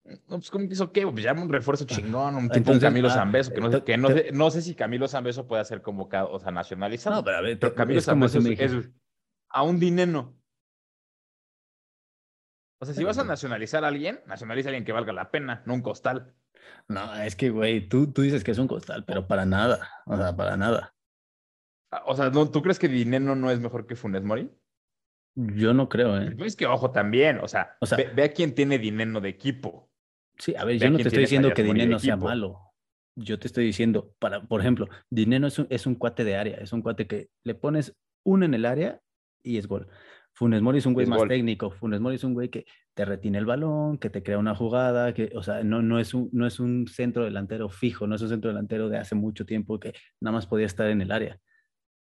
A: No, pues ¿cómo hizo qué? Pues llama un refuerzo chingón, un (laughs) tipo Camilo ah, Zambeso, que, no, sé, que no, sé, no, sé, si Camilo Zambeso puede ser convocado, o sea, nacionalizado.
B: No, pero a ver,
A: Camilo Zambeso es, a un dinero. O sea, si vas a nacionalizar a alguien, nacionaliza a alguien que valga la pena, no un costal.
B: No, es que, güey, tú, tú dices que es un costal, pero para nada, o sea, para nada.
A: Ah, o sea, ¿tú crees que Dinero no es mejor que Funes Mori?
B: Yo no creo, ¿eh?
A: Es que, ojo, también, o sea, ve, ve, a quién tiene dinero de equipo.
B: Sí, a ver, yo no te estoy diciendo que Dinero sea malo. Yo te estoy diciendo, para, por ejemplo, Dinero es un, es un cuate de área, es un cuate que le pones uno en el área y es gol. Funes Mori es un güey más técnico. Funes Mori es un güey que te retiene el balón, que te crea una jugada, que, o sea, no, no, es un, no es un centro delantero fijo, no es un centro delantero de hace mucho tiempo que nada más podía estar en el área.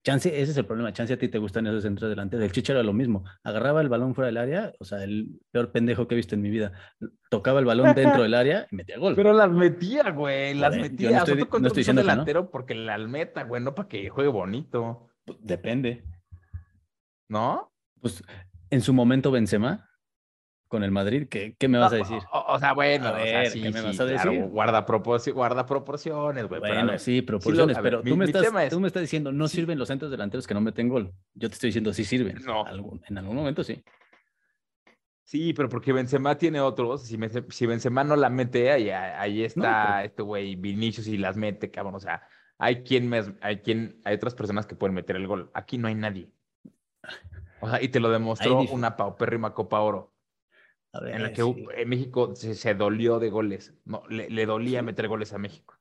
B: Chance, ese es el problema. Chance a ti te gustan esos centros delanteros. El Chicharo era lo mismo. Agarraba el balón fuera del área, o sea, el peor pendejo que he visto en mi vida. Tocaba el balón dentro del área y metía gol.
A: Pero las metía, güey. Las metía. no estoy, no estoy diciendo delantero porque la meta, güey, no para que juegue bonito.
B: Pues, depende.
A: ¿No?
B: Pues en su momento Benzema con el Madrid, ¿qué, qué me vas a decir?
A: O, sea, bueno, a ver, ¿qué me vas a decir? guarda, guarda proporciones, güey.
B: Bueno, sí, proporciones, pero tú, me estás, tú me estás diciendo, no sirven los centros delanteros que no meten gol. Yo te estoy diciendo, sí sirven. No. en algún momento sí.
A: Sí, pero porque Benzema tiene otros. Si, si Benzema no la mete, ahí, ahí está este güey Vinicius y las mete, cabrón. O sea, hay quien, hay quien, hay otras personas que pueden meter el gol. Aquí no hay nadie. O sea, y te lo demostró una paupérrima Copa Oro. En la que en México se, dolió de goles. No, le, dolía meter goles a México.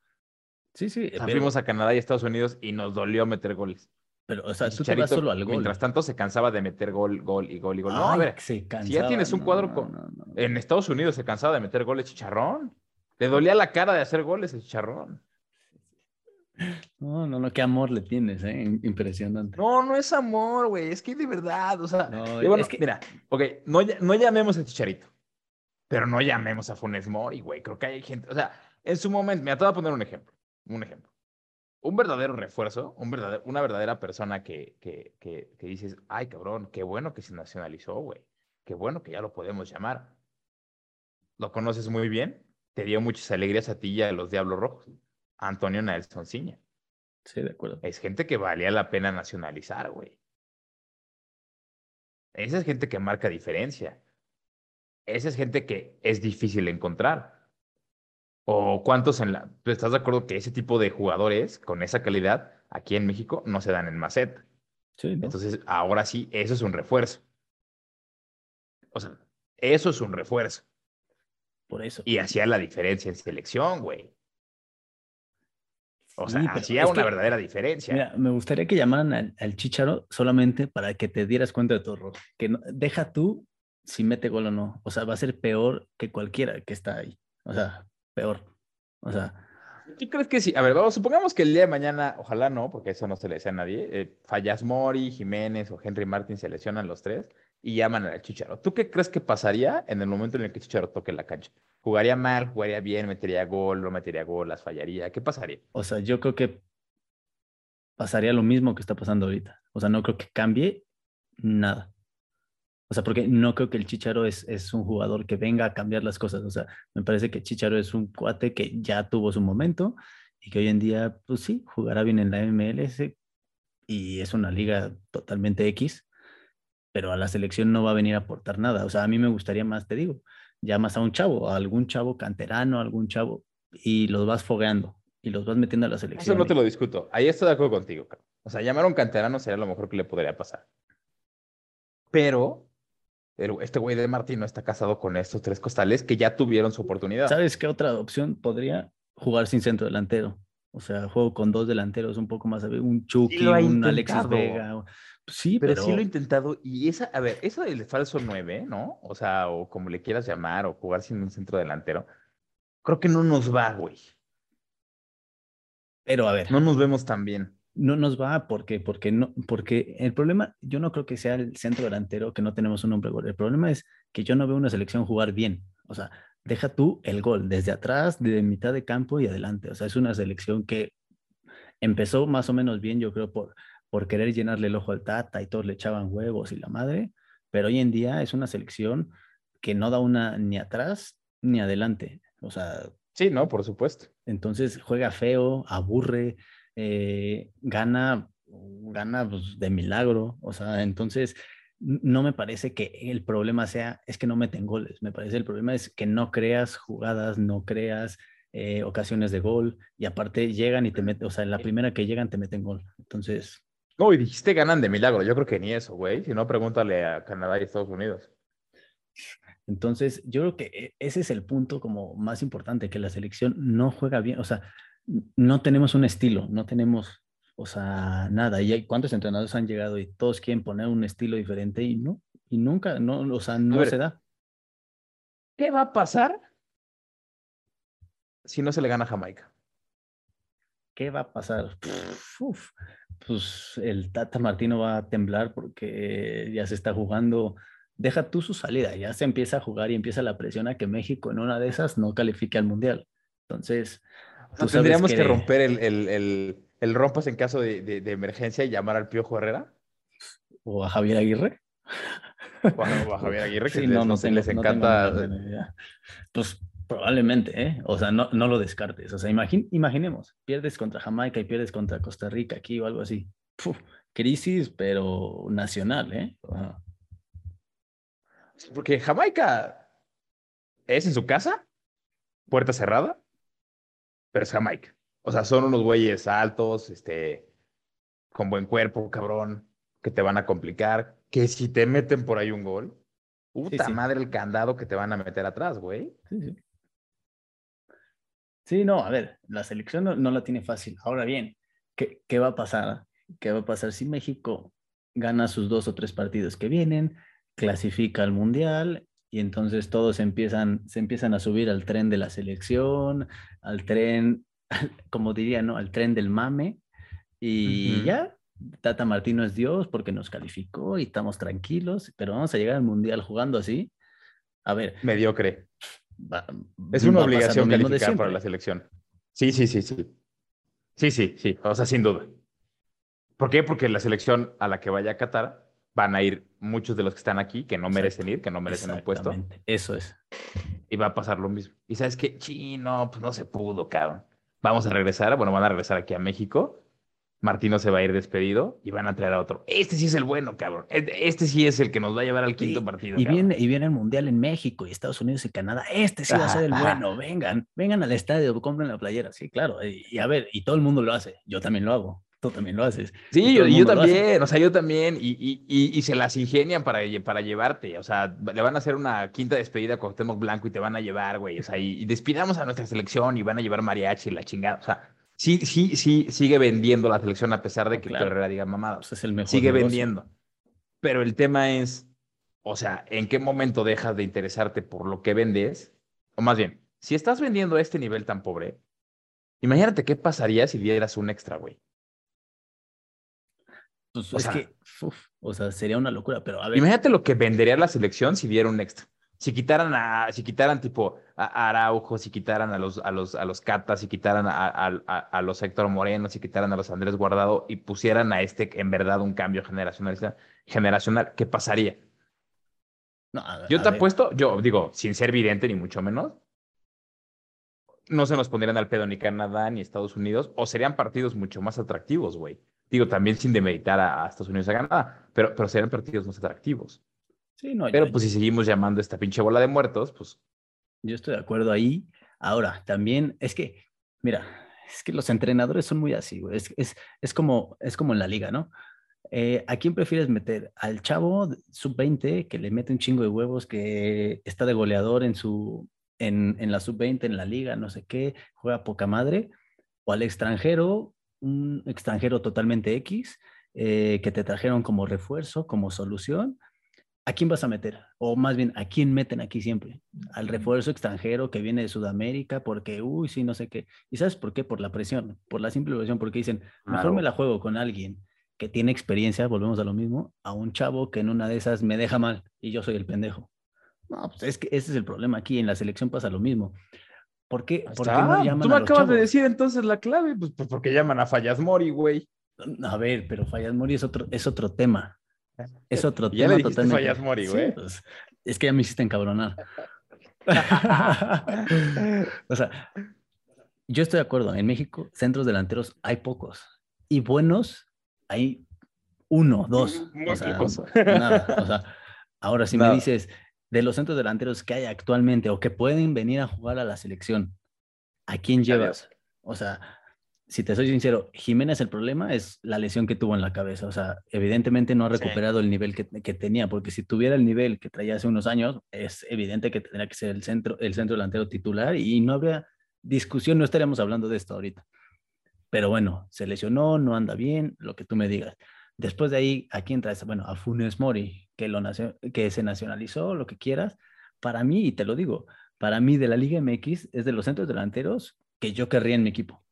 B: Sí, sí.
A: Fuimos a Canadá y Estados Unidos y nos dolió meter goles.
B: Pero, o sea, tú te vas solo al gol.
A: Mientras tanto, se cansaba de meter gol, gol y gol y gol. no, a ver, si ya tienes un cuadro con... En Estados Unidos se cansaba de meter goles chicharrón. Le dolía la cara de hacer goles el chicharrón.
B: No, no, no, qué amor le tienes, ¿eh? Impresionante.
A: No, no es amor, güey, es que de verdad, o sea, bueno, mira, ok, no, no llamemos a Chicharito, pero no llamemos a Funes Mori, güey, creo que hay gente, o sea, en su momento, mira, te voy a poner un ejemplo, un ejemplo. Un verdadero refuerzo, un verdadero, una verdadera persona que, que, que, que dices, ay, cabrón, qué bueno que se nacionalizó, güey, qué bueno que ya lo podemos llamar. Lo conoces muy bien, te dio muchas alegrías a ti y a los Diablos Rojos Antonio Nelson Ciña.
B: Sí, de acuerdo.
A: Es gente que valía la pena nacionalizar, güey. Esa es gente que marca diferencia. Esa es gente que es difícil encontrar. ¿O cuántos en la... ¿Estás de acuerdo que ese tipo de jugadores con esa calidad aquí en México no se dan en Macet? Sí, Entonces, ahora sí, eso es un refuerzo. O sea, eso es un refuerzo.
B: Por eso.
A: Y hacía la diferencia en selección, güey. O sea, hacía una verdadera diferencia.
B: Mira, me gustaría que llamaran al, al, Chicharo solamente para que te dieras cuenta de tu error. Que no, deja tú si mete gol o no. O sea, va a ser peor que cualquiera que está ahí. O sea, peor. O sea.
A: ¿Tú crees que sí? A ver, vamos, supongamos que el día de mañana, ojalá no, porque eso no se le desea a nadie, eh, Fallas Mori, Jiménez o Henry Martin se lesionan los tres y llaman al Chicharo. ¿Tú qué crees que pasaría en el momento en el que Chicharo toque la cancha? ¿Jugaría mal, jugaría bien, metería gol, no metería gol, las fallaría? ¿Qué pasaría?
B: O sea, yo creo que pasaría lo mismo que está pasando ahorita. O sea, no creo que cambie nada. O sea, porque no creo que el Chicharo es, es un jugador que venga a cambiar las cosas. O sea, me parece que Chicharo es un cuate que ya tuvo su momento y que hoy en día, pues sí, jugará bien en la MLS y es una liga totalmente X pero a la selección no va a venir a aportar nada. O sea, a mí me gustaría más, te digo, llamas a un chavo, a algún chavo canterano, algún chavo, y los vas fogueando y los vas metiendo a la selección.
A: Eso no te lo discuto. Ahí estoy de acuerdo contigo. O sea, llamar a un canterano sería lo mejor que le podría pasar. Pero este güey de Martín no está casado con estos tres costales que ya tuvieron su oportunidad.
B: ¿Sabes qué otra opción podría jugar sin centro delantero? O sea, juego con dos delanteros un poco más, un Chucky, un Alexis Vega. Sí,
A: pero, sí lo he intentado. Y esa, a ver, eso del falso 9, ¿no? O sea, o como le quieras llamar, o jugar sin un centro delantero, creo que no nos va, güey.
B: Pero a ver.
A: No nos vemos tan bien.
B: No nos va porque, porque, no, porque el problema, yo no creo que sea el centro delantero que no tenemos un hombre gol. El problema es que yo no veo una selección jugar bien. O sea, deja tú el gol desde atrás, de mitad de campo y adelante. O sea, es una selección que empezó más o menos bien, yo creo, por, por querer llenarle el ojo al Tata y todos le echaban huevos y la madre, pero hoy en día es una selección que no da una ni atrás ni adelante. O sea.
A: Sí, no, por supuesto.
B: Entonces juega feo, aburre, eh, gana, gana pues, de milagro. O sea, entonces no me parece que el problema sea, es que no meten goles. Me parece el problema es que no creas jugadas, no creas eh, ocasiones de gol y aparte llegan y te meten, o sea, en la primera que llegan te meten gol. Entonces.
A: No, y dijiste ganan de milagro. Yo creo que ni eso, güey. Si no, pregúntale a Canadá y Estados Unidos.
B: Entonces, yo creo que e, ese es el punto como más importante, que la selección no juega bien. O sea, no tenemos un estilo, no tenemos o sea, nada. ¿Y cuántos entrenadores han llegado y todos quieren poner un estilo diferente y no? Y nunca, no, o sea, no se da.
A: ¿Qué va a pasar si no se le gana a Jamaica?
B: ¿Qué va a pasar? pues el Tata Martino va a temblar porque ya se está jugando. Deja tú su salida, ya se empieza a jugar y empieza la presión a que México en una de esas no califique al Mundial. Entonces,
A: tendríamos que, romper el el rompas en caso de, emergencia y llamar al Piojo Herrera?
B: ¿O a Javier Aguirre?
A: O a, Javier Aguirre, que no, les, no les encanta.
B: pues probablemente, ¿eh? O sea, no, no lo descartes. O sea, imaginemos, pierdes contra Jamaica y pierdes contra Costa Rica aquí o algo así. crisis, pero nacional, ¿eh?
A: Porque Jamaica es en su casa, puerta cerrada, pero es Jamaica. O sea, son unos güeyes altos, este, con buen cuerpo, cabrón, que te van a complicar. Que si te meten por ahí un gol, Puta madre el candado que te van a meter atrás, güey.
B: Sí, sí. No, a ver, la selección no, la tiene fácil. Ahora bien, ¿qué, ¿qué, va a pasar? ¿Qué va a pasar si México gana sus dos o tres partidos que vienen, clasifica al Mundial y entonces todos empiezan, se empiezan a subir al tren de la selección, al tren, (laughs) como diría, ¿no? Al tren del mame y ya, Tata Martino es Dios porque nos calificó y estamos tranquilos, pero vamos a llegar al Mundial jugando así. A ver.
A: Mediocre es una obligación calificar para la selección. Sí, sí, sí, sí. Sí, sí, sí. O sea, sin duda. ¿Por qué? Porque la selección a la que vaya a Qatar van a ir muchos de los que están aquí que no merecen ir, que no merecen un puesto.
B: Eso es.
A: Y va a pasar lo mismo. Y sabes qué, chino, pues no se pudo, cabrón. Vamos a regresar, bueno, van a regresar aquí a México Martino se va a ir despedido y van a traer a otro. Este sí es el bueno, cabrón. Este sí es el que nos va a llevar al quinto partido.
B: Y viene, y viene el Mundial en México y Estados Unidos y Canadá. Este sí va a ser el bueno. Vengan, vengan al estadio, compren la playera. Sí, claro. Y, a ver, y todo el mundo lo hace. Yo también lo hago. Tú también lo haces.
A: Sí, yo, yo también. O sea, yo también. Y, y, se las ingenian para, para llevarte. O sea, le van a hacer una quinta despedida con Temo Blanco y te van a llevar, güey. O sea, y, despidamos a nuestra selección y van a llevar mariachi y la chingada. O sea, sí, sí, sí, sigue vendiendo la selección a pesar de que claro. Herrera diga mamadas.
B: Pues es el mejor
A: sigue vendiendo. Pero el tema es, o sea, ¿en qué momento dejas de interesarte por lo que vendes? O más bien, si estás vendiendo a este nivel tan pobre, imagínate qué pasaría si dieras un extra, güey.
B: Pues es que, o sea, sería una locura, pero a ver.
A: Imagínate lo que vendería la selección si diera un extra si quitaran a, si quitaran tipo a Araujo, si quitaran a los, a los, a los Catas, si quitaran a, a, los Héctor Moreno, si quitaran a los Andrés Guardado y pusieran a este en verdad un cambio generacional, generacional ¿qué pasaría? yo te apuesto, yo digo, sin ser vidente ni mucho menos, no se nos pondrían al pedo ni Canadá ni Estados Unidos, o serían partidos mucho más atractivos, güey. Digo, también sin demeritar a, Estados Unidos y a Canadá, pero, pero serían partidos más atractivos. Pero pues si seguimos llamando esta pinche bola de muertos, pues...
B: Yo estoy de acuerdo ahí. Ahora, también es que, mira, es que los entrenadores son muy así, güey. Es, es, es, como, es como en la liga, ¿no? Eh, ¿A quién prefieres meter? ¿Al chavo sub-20 que le mete un chingo de huevos, que está de goleador en, su, en, en la sub-20, en la liga, no sé qué, juega poca madre? ¿O al extranjero, un extranjero totalmente X, eh, que te trajeron como refuerzo, como solución? ¿A quién vas a meter? O más bien, ¿a quién meten aquí siempre? Al refuerzo extranjero que viene de Sudamérica, porque, uy, sí, no sé qué. ¿Y sabes por qué? Por la presión, por la simple presión, porque dicen, mejor me la juego con alguien que tiene experiencia, volvemos a lo mismo, a un chavo que en una de esas me deja mal y yo soy el pendejo. No, pues es que ese es el problema aquí, en la selección pasa lo mismo. ¿Por qué, ¿por qué
A: no llaman Tú me acabas de decir entonces la clave, pues, pues, porque llaman a Fallas Mori, güey.
B: A ver, pero Fallas Mori es otro, es otro tema. Es otro
A: tema totalmente. güey.
B: Pues, es que ya me hiciste encabronar. (laughs) o sea, yo estoy de acuerdo. En México, centros delanteros hay pocos. Y buenos, hay uno, dos. O sea, nada. O sea, ahora, si me dices de los centros delanteros que hay actualmente o que pueden venir a jugar a la selección, ¿a quién llevas? O sea, si te soy sincero, Jiménez el problema es la lesión que tuvo en la cabeza. O sea, evidentemente no ha recuperado el nivel que, tenía, porque si tuviera el nivel que traía hace unos años, es evidente que tendría que ser el centro, el centro delantero titular y no habría discusión, no estaríamos hablando de esto ahorita. Pero bueno, se lesionó, no anda bien, lo que tú me digas. Después de ahí, ¿a quién traes? Bueno, a Funes Mori, que, lo que se nacionalizó, lo que quieras. Para mí, y te lo digo, para mí de la Liga MX es de los centros delanteros que yo querría en mi equipo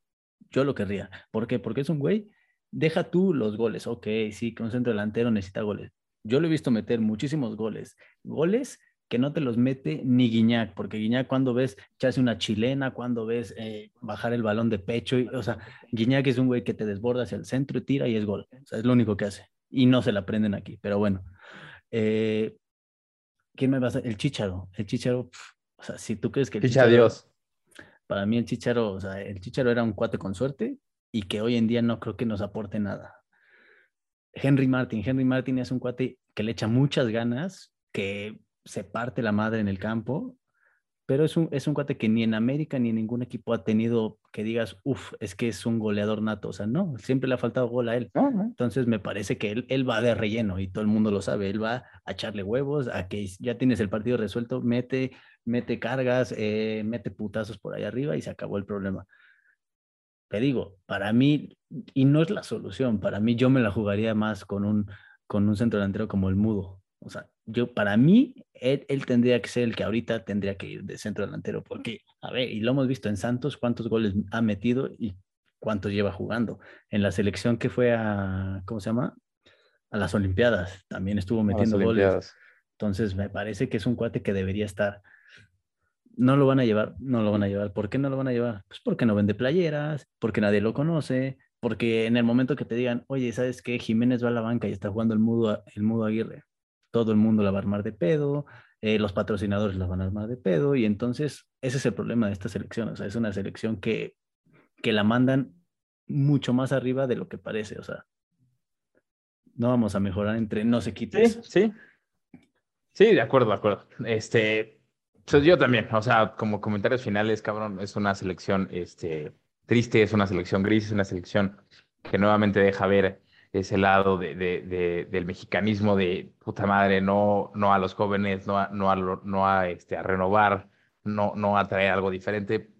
B: yo lo querría. ¿Por qué? Porque es un güey, deja tú los goles. Ok, sí, que un centro delantero necesita goles. Yo lo he visto meter muchísimos goles. Goles que no te los mete ni Guiñac, porque Guiñac cuando ves echarse una chilena, cuando ves eh, bajar el balón de pecho, y, o sea, Guiñac es un güey que te desborda hacia el centro y tira y es gol. O sea, es lo único que hace. Y no se la aprenden aquí, pero bueno. Eh, ¿Quién me va a hacer? El Chicharo. El Chicharo, o sea, si tú crees que el
A: Chicharo, Dios.
B: Para mí el Chicharo, o sea, el Chicharo era un cuate con suerte y que hoy en día no creo que nos aporte nada. Henry Martin, Henry Martin es un cuate que le echa muchas ganas, que se parte la madre en el campo, pero es un, es un cuate que ni en América ni en ningún equipo ha tenido que digas, uff, es que es un goleador nato. O sea, no, siempre le ha faltado gol a él. Entonces me parece que él, él va de relleno y todo el mundo lo sabe. Él va a echarle huevos, a que ya tienes el partido resuelto, mete, mete cargas, eh, mete putazos por ahí arriba y se acabó el problema. Te digo, para mí, y no es la solución, para mí yo me la jugaría más con un, con un centro delantero como el Mudo. O sea, yo, para mí, él, tendría que ser el que ahorita tendría que ir de centro delantero, porque, a ver, y lo hemos visto en Santos, cuántos goles ha metido y cuántos lleva jugando. En la selección que fue a, ¿cómo se llama? A las Olimpiadas, también estuvo metiendo goles. Entonces, me parece que es un cuate que debería estar. No lo van a llevar, no lo van a llevar. ¿Por qué no lo van a llevar? Pues porque no vende playeras, porque nadie lo conoce, porque en el momento que te digan, oye, ¿sabes qué? Jiménez va a la banca y está jugando el mudo, el mudo Aguirre todo el mundo la va a armar de pedo, eh, los patrocinadores la van a armar de pedo, y entonces ese es el problema de esta selección, o sea, es una selección que, que la mandan mucho más arriba de lo que parece, o sea, no vamos a mejorar entre no se quite.
A: Sí, sí. Sí, de acuerdo, de acuerdo. Este, pues yo también, o sea, como comentarios finales, cabrón, es una selección este, triste, es una selección gris, es una selección que nuevamente deja ver ese lado de, de, del mexicanismo de puta madre, no, no a los jóvenes, no a, no a, no a, este, a renovar, no, no a traer algo diferente.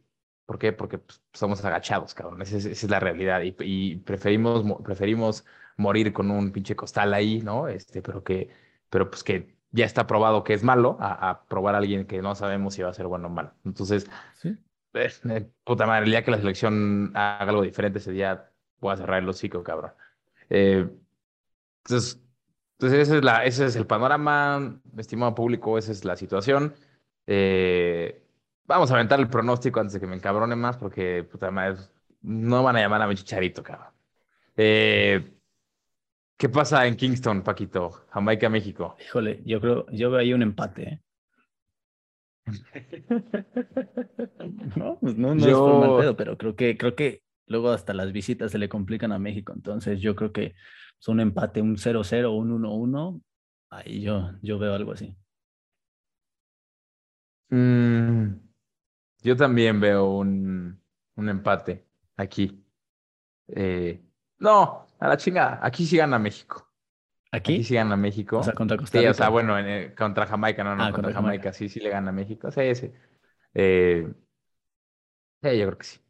A: ¿Por qué? Porque pues, somos agachados, cabrón. Esa es, la realidad. Y, y, preferimos, preferimos morir con un pinche costal ahí, ¿no? Este, pero que, pero pues que ya está probado que es malo, a, probar a alguien que no sabemos si va a ser bueno o malo. Entonces, ¿Sí? Eh, puta madre, el día que la selección haga algo diferente, ese día voy a cerrar el hocico, cabrón. Eh, entonces, entonces ese, es la, ese es el panorama, estimado público, esa es la situación. Eh, vamos a aventar el pronóstico antes de que me encabrone más, porque puta madre, no van a llamar a mi chicharito, cabrón. Eh, ¿Qué pasa en Kingston, Paquito? Jamaica, México.
B: Híjole, yo creo, yo veo ahí un empate. (laughs) no, pues no, no es por mal pedo, pero creo que, creo que Luego hasta las visitas se le complican a México. Entonces yo creo que es un empate, un 0-0, un 1-1. Ahí yo, yo veo algo así.
A: Mm, yo también veo un, un empate aquí. Eh, no, a la chingada. Aquí sí gana México.
B: ¿Aquí?
A: Aquí sí gana México.
B: O sea, contra Costa Rica.
A: Sí, o sea, bueno, contra Jamaica, no, no, ah, contra, Jamaica. sí, sí le gana México. Sí, sí. Eh, sí, yo creo que sí.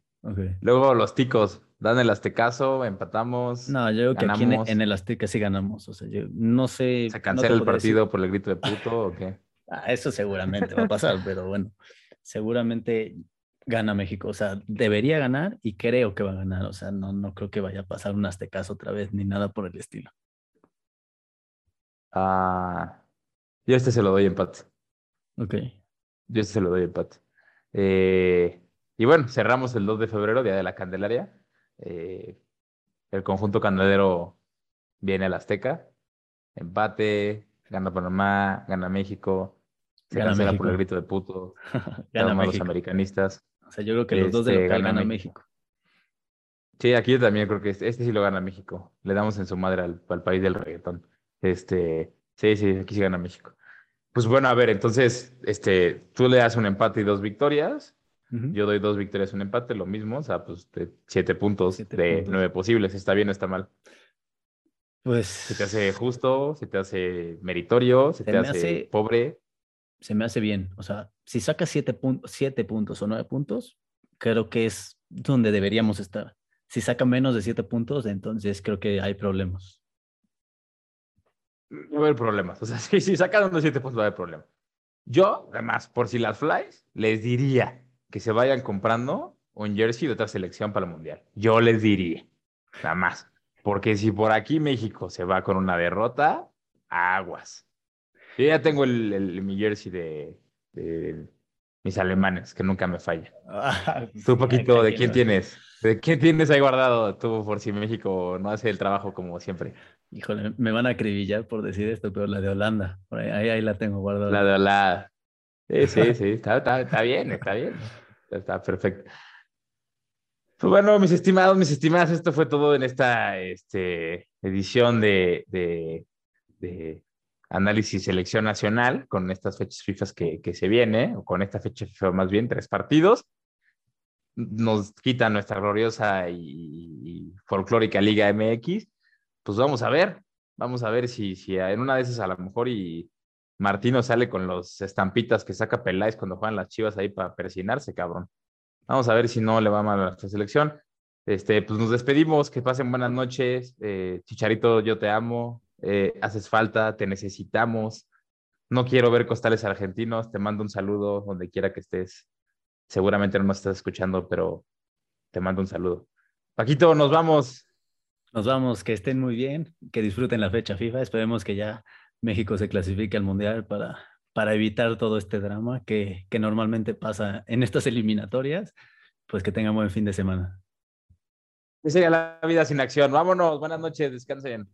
A: Luego los ticos, dan el Aztecaso, empatamos.
B: No, yo creo que aquí en, el Azteca sí ganamos. O sea, yo no sé.
A: ¿Se cancela el partido por el grito de puto o qué? (laughs)
B: Ah, eso seguramente va a pasar, (laughs) pero bueno, seguramente gana México. O sea, debería ganar y creo que va a ganar. O sea, no, no creo que vaya a pasar un Aztecaso otra vez ni nada por el estilo.
A: Ah, yo este se lo doy empate.
B: Ok.
A: Yo este se lo doy empate. Eh, y bueno, cerramos el 2 de febrero, Día de la Candelaria. Eh, el conjunto candelero viene al Azteca. Empate, gana Panamá, gana México. Se cancela por el grito de puto. (laughs) gana los americanistas.
B: O sea, yo creo que los dos de este, local gana México.
A: Sí, aquí yo también creo que este, este, sí lo gana México. Le damos en su madre al, al, país del reggaetón. Este, sí, sí, aquí sí gana México. Pues bueno, a ver, entonces, este, tú le das un empate y dos victorias. Yo doy dos victorias, un empate, lo mismo, o sea, pues siete puntos de nueve posibles. ¿Está bien o está mal?
B: Pues.
A: ¿Se te hace justo? ¿Se te hace meritorio? ¿Se, te hace, pobre?
B: Se me hace bien. O sea, si sacas siete, siete puntos o nueve puntos, creo que es donde deberíamos estar. Si saca menos de siete puntos, entonces creo que hay problemas.
A: No va a haber problemas. O sea, (laughs) si, si sacan de siete puntos, va a haber problemas. Yo, además, por si las flies, les diría que se vayan comprando un jersey de otra selección para el Mundial. Yo les diría, nada más. Porque si por aquí México se va con una derrota, aguas. Yo ya tengo el, mi jersey de, mis alemanes, que nunca me falla. (laughs) Tú, poquito, ¿de quién tienes? ¿De quién tienes ahí guardado tú por si México no hace el trabajo como siempre?
B: Híjole, me van a acribillar por decir esto, pero la de Holanda, ahí, ahí, la tengo guardada.
A: La de Holanda. Sí, sí, (laughs) sí, está, está, bien, está bien. Está perfecto. Pues bueno, mis estimados, mis estimadas, esto fue todo en esta este, edición de, de, análisis selección nacional con estas fechas FIFA que, que se viene, o con esta fecha FIFA más bien, tres partidos. Nos quita nuestra gloriosa y, folclórica Liga MX. Pues vamos a ver, vamos a ver si, si en una de esas a lo mejor y Martino sale con los estampitas que saca Peláez cuando juegan las chivas ahí para persinarse, cabrón. Vamos a ver si no le va mal a nuestra selección. Este, pues nos despedimos, que pasen buenas noches. Eh, Chicharito, yo te amo. Eh, haces falta, te necesitamos. No quiero ver costales argentinos. Te mando un saludo donde quiera que estés. Seguramente no nos estás escuchando, pero te mando un saludo. Paquito, nos vamos.
B: Nos vamos, que estén muy bien, que disfruten la fecha FIFA. Esperemos que ya México se clasifique al Mundial para, para evitar todo este drama que, que normalmente pasa en estas eliminatorias. Pues que tengan buen fin de semana.
A: ¿Qué sería la vida sin acción? Vámonos, buenas noches, descansen.